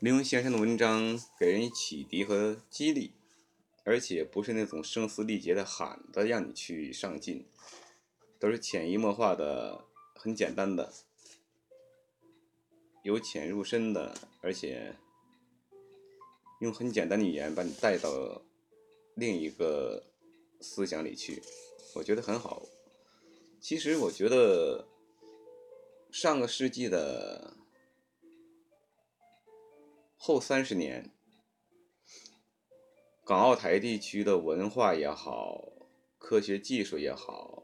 林文先生的文章给人以启迪和激励，而且不是那种声嘶力竭的喊的让你去上进，都是潜移默化的、很简单的、由浅入深的，而且用很简单的语言把你带到另一个思想里去，我觉得很好。其实我觉得上个世纪的。后三十年，港澳台地区的文化也好，科学技术也好，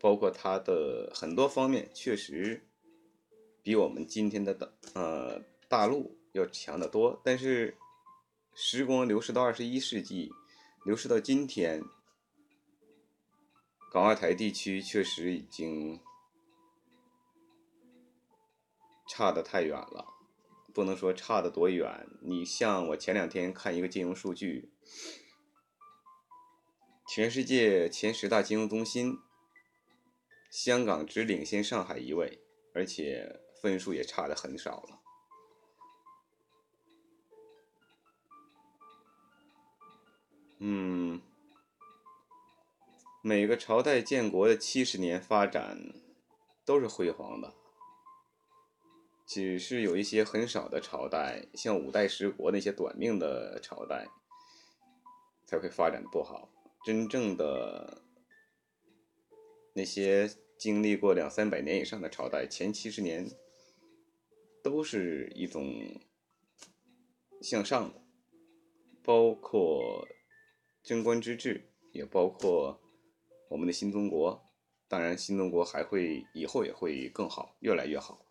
包括它的很多方面，确实比我们今天的大呃大陆要强得多。但是时光流逝到二十一世纪，流逝到今天，港澳台地区确实已经差得太远了。不能说差的多远。你像我前两天看一个金融数据，全世界前十大金融中心，香港只领先上海一位，而且分数也差的很少了。嗯，每个朝代建国的七十年发展都是辉煌的。只是有一些很少的朝代，像五代十国那些短命的朝代，才会发展的不好。真正的那些经历过两三百年以上的朝代，前七十年都是一种向上的，包括贞观之治，也包括我们的新中国。当然，新中国还会以后也会更好，越来越好。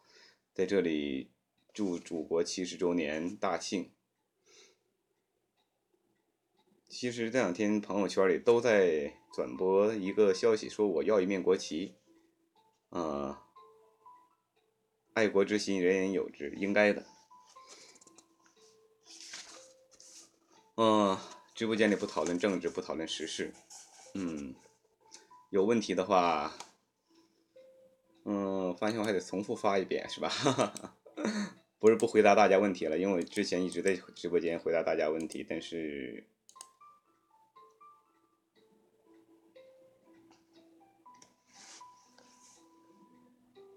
在这里，祝祖国七十周年大庆。其实这两天朋友圈里都在转播一个消息，说我要一面国旗。啊，爱国之心人人有之，应该的。嗯，直播间里不讨论政治，不讨论时事。嗯，有问题的话。嗯，发现我还得重复发一遍，是吧？不是不回答大家问题了，因为我之前一直在直播间回答大家问题，但是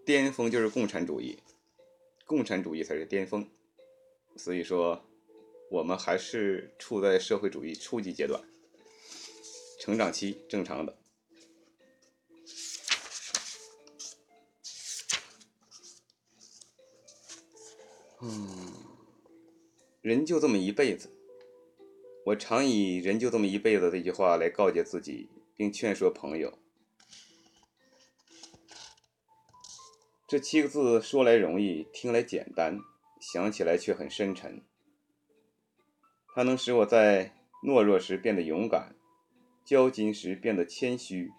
巅峰就是共产主义，共产主义才是巅峰，所以说我们还是处在社会主义初级阶段，成长期正常的。嗯，人就这么一辈子，我常以“人就这么一辈子”这句话来告诫自己，并劝说朋友。这七个字说来容易，听来简单，想起来却很深沉。它能使我在懦弱时变得勇敢，骄矜时变得谦虚，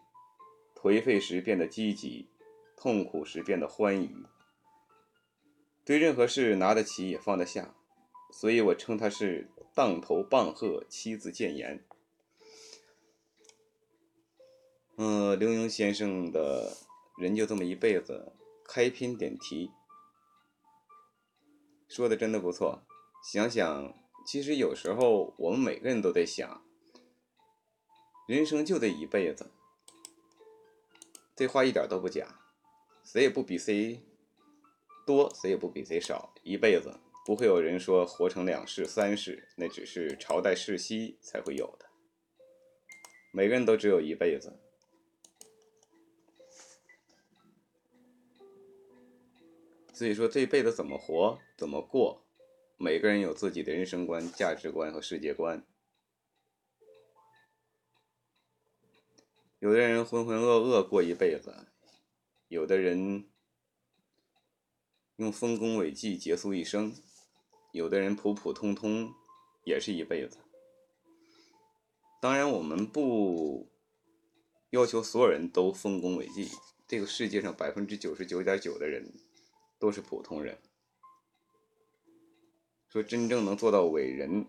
颓废时变得积极，痛苦时变得欢愉。对任何事拿得起也放得下，所以我称他是当头棒喝，七字谏言。嗯，刘墉先生的人就这么一辈子，开篇点题，说的真的不错。想想，其实有时候我们每个人都在想，人生就这一辈子，这话一点都不假，谁也不比谁。多谁也不比谁少，一辈子不会有人说活成两世三世，那只是朝代世袭才会有的。每个人都只有一辈子，所以说这一辈子怎么活，怎么过，每个人有自己的人生观、价值观和世界观。有的人浑浑噩噩过一辈子，有的人。用丰功伟绩结束一生，有的人普普通通也是一辈子。当然，我们不要求所有人都丰功伟绩。这个世界上百分之九十九点九的人都是普通人。说真正能做到伟人、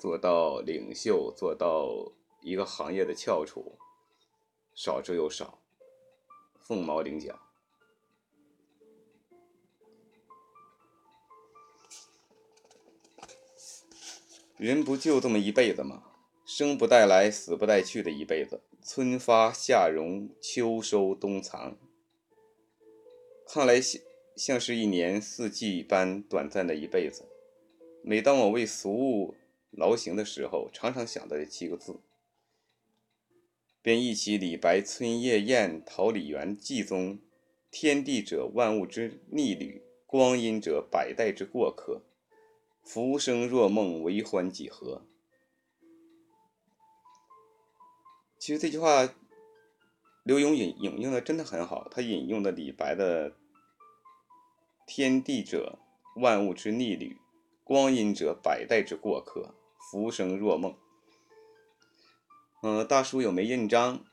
做到领袖、做到一个行业的翘楚，少之又少，凤毛麟角。人不就这么一辈子吗？生不带来，死不带去的一辈子，春发夏荣，秋收冬藏，看来像像是一年四季般短暂的一辈子。每当我为俗物劳形的时候，常常想到这七个字，便忆起李白《春夜宴桃李园记》中：“天地者，万物之逆旅；光阴者，百代之过客。浮生若梦，为欢几何？”其实这句话，刘墉引引用的真的很好。他引用的李白的“天地者，万物之逆旅；光阴者，百代之过客。浮生若梦。”嗯，大叔有枚印章，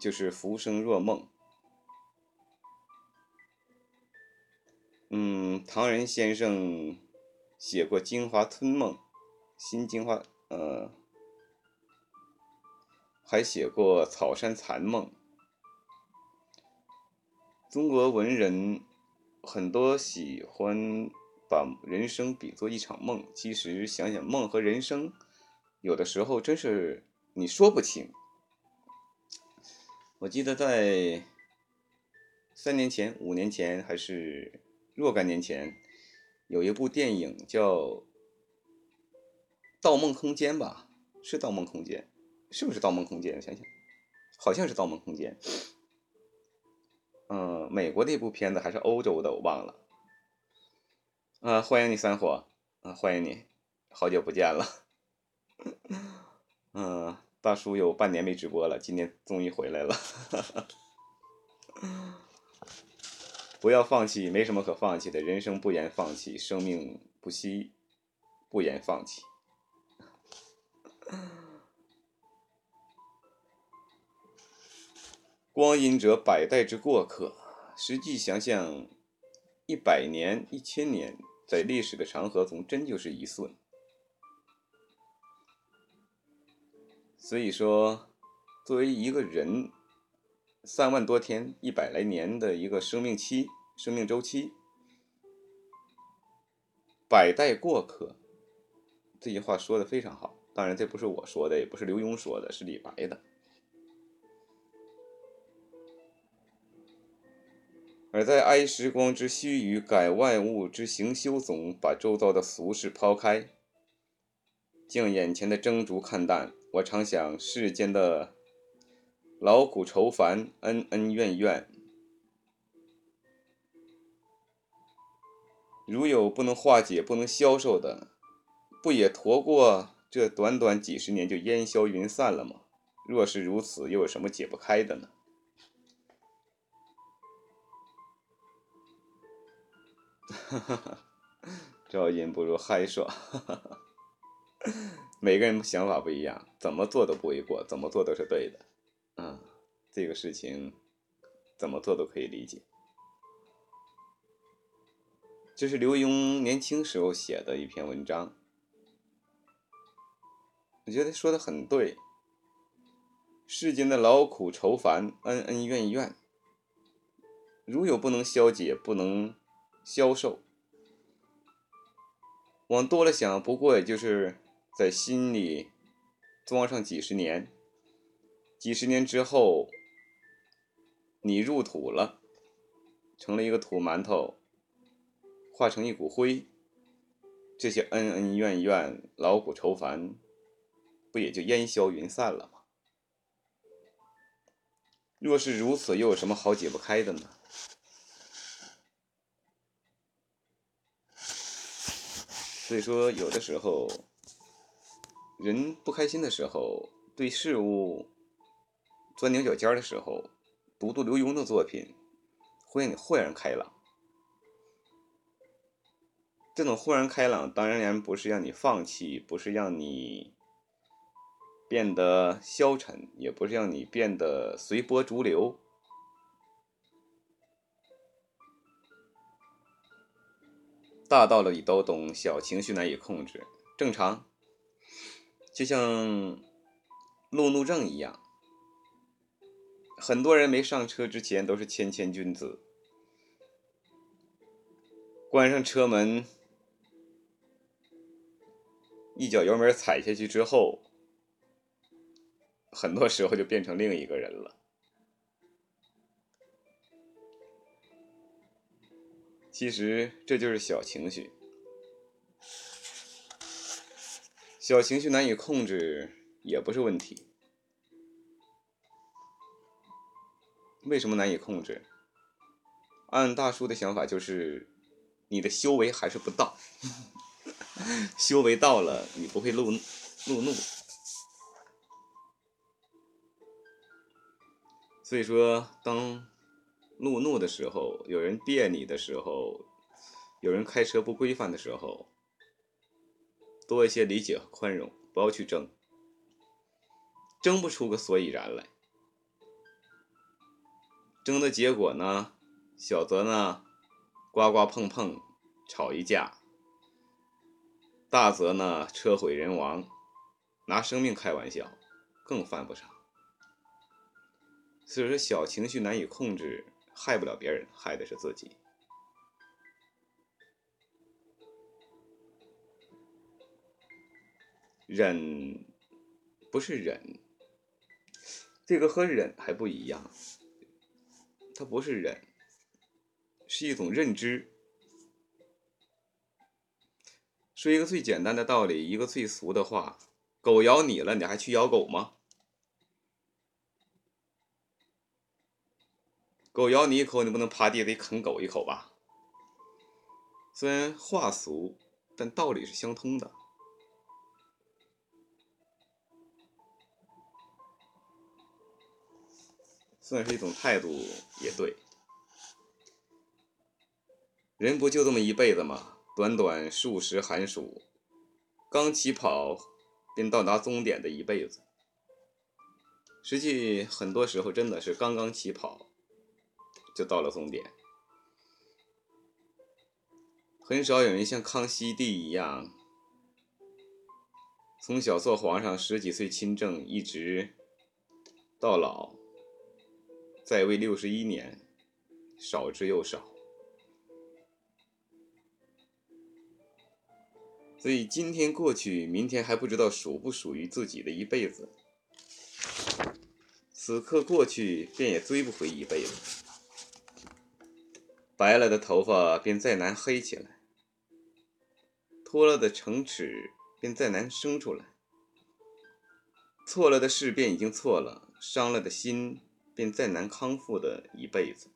就是“浮生若梦”。嗯，唐人先生写过《京华春梦》，《新京华》呃。还写过《草山残梦》。中国文人很多喜欢把人生比作一场梦，其实想想梦和人生，有的时候真是你说不清。我记得在三年前、五年前，还是若干年前，有一部电影叫《盗梦空间》吧？是《盗梦空间》。是不是《盗梦空间》？我想想，好像是《盗梦空间》。嗯，美国的一部片子还是欧洲的，我忘了。啊，欢迎你三火，啊，欢迎你，好久不见了。嗯，大叔有半年没直播了，今天终于回来了。不要放弃，没什么可放弃的，人生不言放弃，生命不息，不言放弃。光阴者，百代之过客。实际想想，一百年、一千年，在历史的长河中，真就是一瞬。所以说，作为一个人，三万多天、一百来年的一个生命期、生命周期，百代过客，这句话说的非常好。当然，这不是我说的，也不是刘墉说的，是李白的。而在哀时光之须臾，改万物之行休总，把周遭的俗事抛开，将眼前的蒸烛看淡。我常想，世间的劳苦愁烦、恩恩怨怨，如有不能化解、不能消受的，不也驮过这短短几十年就烟消云散了吗？若是如此，又有什么解不开的呢？哈哈哈，噪音不如嗨爽。哈哈哈，每个人想法不一样，怎么做都不为过，怎么做都是对的。嗯，这个事情怎么做都可以理解。这是刘墉年轻时候写的一篇文章，我觉得说的很对。世间的劳苦愁烦、恩恩怨怨，如有不能消解、不能。消受，往多了想，不过也就是在心里装上几十年，几十年之后，你入土了，成了一个土馒头，化成一股灰，这些恩恩怨怨、劳苦愁烦，不也就烟消云散了吗？若是如此，又有什么好解不开的呢？所以说，有的时候，人不开心的时候，对事物钻牛角尖的时候，读读刘墉的作品，会让你豁然开朗。这种豁然开朗，当然不是让你放弃，不是让你变得消沉，也不是让你变得随波逐流。大道理都懂，小情绪难以控制，正常。就像路怒症一样，很多人没上车之前都是谦谦君子，关上车门，一脚油门踩下去之后，很多时候就变成另一个人了。其实这就是小情绪，小情绪难以控制也不是问题。为什么难以控制？按大叔的想法，就是你的修为还是不到。修为到了，你不会怒怒怒。所以说，当。怒怒的时候，有人别你的时候，有人开车不规范的时候，多一些理解和宽容，不要去争，争不出个所以然来。争的结果呢，小则呢，刮刮碰碰，吵一架；大则呢，车毁人亡，拿生命开玩笑，更犯不上。所以说，小情绪难以控制。害不了别人，害的是自己。忍不是忍，这个和忍还不一样。它不是忍，是一种认知。说一个最简单的道理，一个最俗的话：狗咬你了，你还去咬狗吗？狗咬你一口，你不能趴地得啃狗一口吧？虽然话俗，但道理是相通的。算是一种态度，也对。人不就这么一辈子吗？短短数十寒暑，刚起跑便到达终点的一辈子。实际很多时候真的是刚刚起跑。就到了终点，很少有人像康熙帝一样，从小做皇上十几岁亲政，一直到老，在位六十一年，少之又少。所以今天过去，明天还不知道属不属于自己的一辈子，此刻过去，便也追不回一辈子。白了的头发便再难黑起来，脱了的城齿便再难生出来，错了的事便已经错了，伤了的心便再难康复的一辈子。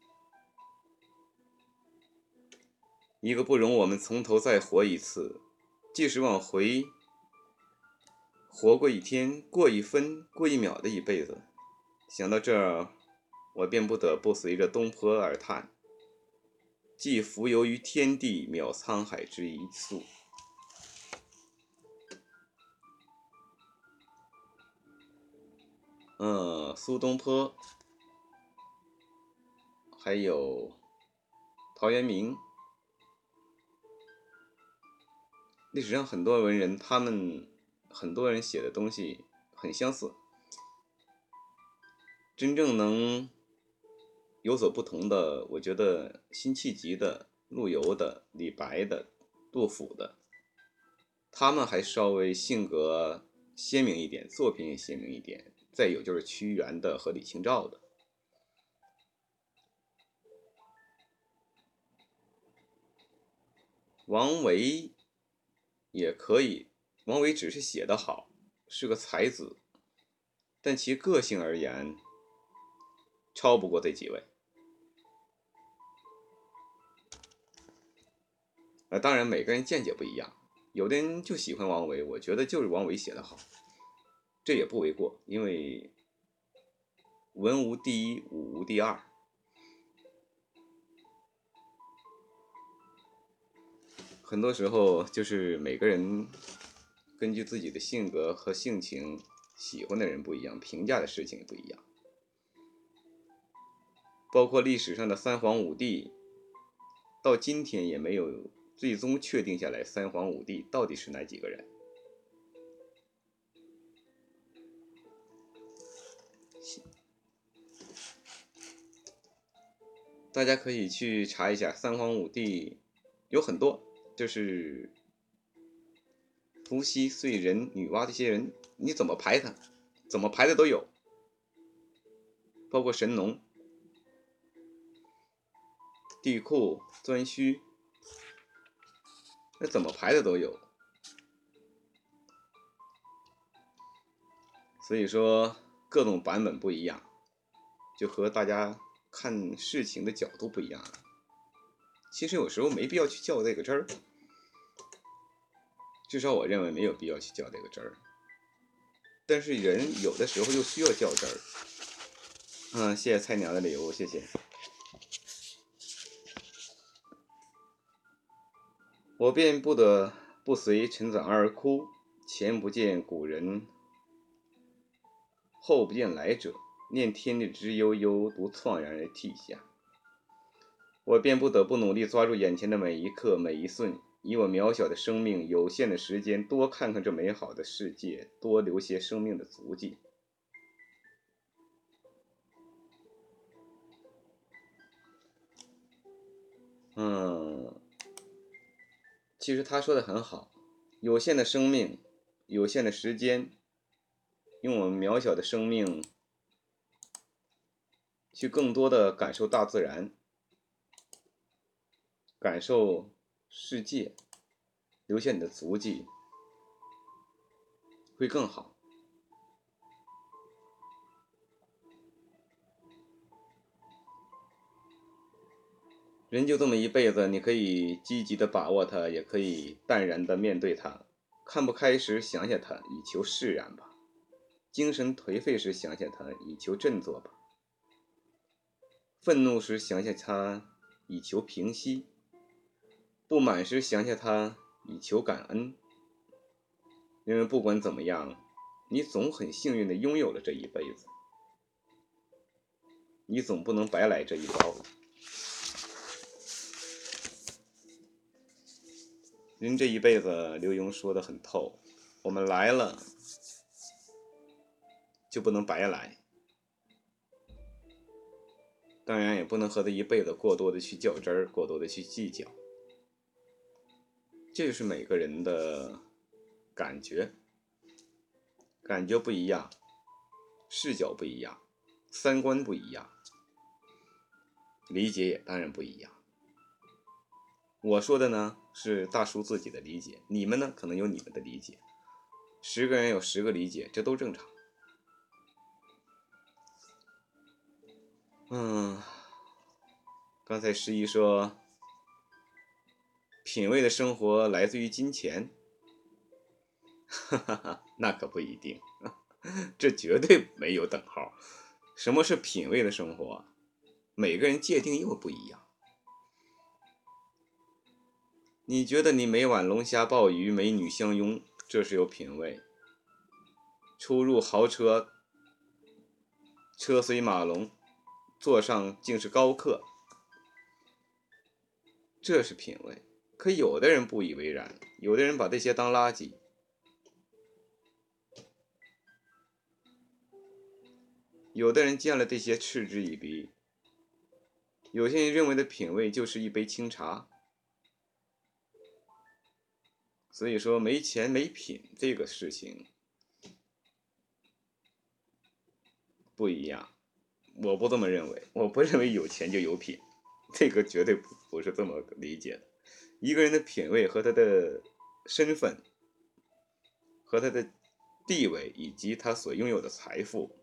一个不容我们从头再活一次，即使往回活过一天、过一分、过一秒的一辈子，想到这儿，我便不得不随着东坡而叹。既浮游于天地，渺沧海之一粟。嗯，苏东坡，还有陶渊明，历史上很多文人，他们很多人写的东西很相似，真正能。有所不同的，我觉得辛弃疾的、陆游的、李白的、杜甫的，他们还稍微性格鲜明一点，作品也鲜明一点。再有就是屈原的和李清照的，王维也可以。王维只是写得好，是个才子，但其个性而言，超不过这几位。呃，当然每个人见解不一样，有的人就喜欢王维，我觉得就是王维写的好，这也不为过，因为文无第一，武无第二，很多时候就是每个人根据自己的性格和性情，喜欢的人不一样，评价的事情也不一样，包括历史上的三皇五帝，到今天也没有。最终确定下来，三皇五帝到底是哪几个人？大家可以去查一下，三皇五帝有很多，就是伏羲、燧人、女娲这些人，你怎么排他，怎么排的都有，包括神农、地库、颛顼，那怎么排的都有。所以说，各种版本不一样，就和大家看事情的角度不一样了。其实有时候没必要去较这个真儿，至少我认为没有必要去较这个真儿。但是人有的时候又需要较真儿。嗯，谢谢菜鸟的礼物，谢谢。我便不得不随陈子昂而哭，前不见古人。后不见来者，念天地之悠悠，独怆然而涕下。我便不得不努力抓住眼前的每一刻、每一瞬，以我渺小的生命、有限的时间，多看看这美好的世界，多留些生命的足迹。嗯，其实他说的很好，有限的生命，有限的时间。用我们渺小的生命，去更多的感受大自然，感受世界，留下你的足迹，会更好。人就这么一辈子，你可以积极的把握它，也可以淡然的面对它。看不开时，想想它，以求释然吧。精神颓废时，想想他，以求振作吧；愤怒时，想想他，以求平息；不满时，想想他，以求感恩。因为不管怎么样，你总很幸运的拥有了这一辈子，你总不能白来这一遭。人这一辈子，刘墉说的很透，我们来了。就不能白来，当然也不能和他一辈子过多的去较真儿，过多的去计较。这就是每个人的感觉，感觉不一样，视角不一样，三观不一样，理解也当然不一样。我说的呢是大叔自己的理解，你们呢可能有你们的理解，十个人有十个理解，这都正常。嗯，刚才十一说，品味的生活来自于金钱，哈哈哈，那可不一定，这绝对没有等号。什么是品味的生活？每个人界定又不一样。你觉得你每晚龙虾鲍鱼、美女相拥，这是有品味；出入豪车，车随马龙。坐上竟是高客，这是品味。可有的人不以为然，有的人把这些当垃圾，有的人见了这些嗤之以鼻。有些人认为的品味就是一杯清茶。所以说，没钱没品这个事情不一样。我不这么认为，我不认为有钱就有品，这个绝对不不是这么理解的。一个人的品味和他的身份、和他的地位以及他所拥有的财富，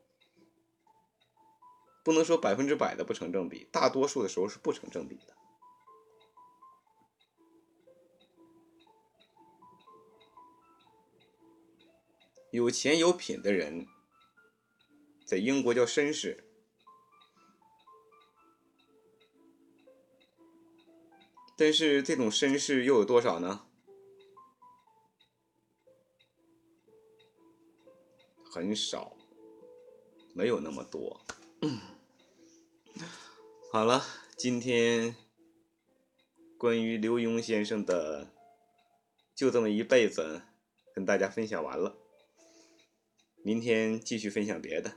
不能说百分之百的不成正比，大多数的时候是不成正比的。有钱有品的人，在英国叫绅士。但是这种绅士又有多少呢？很少，没有那么多。好了，今天关于刘墉先生的就这么一辈子，跟大家分享完了。明天继续分享别的。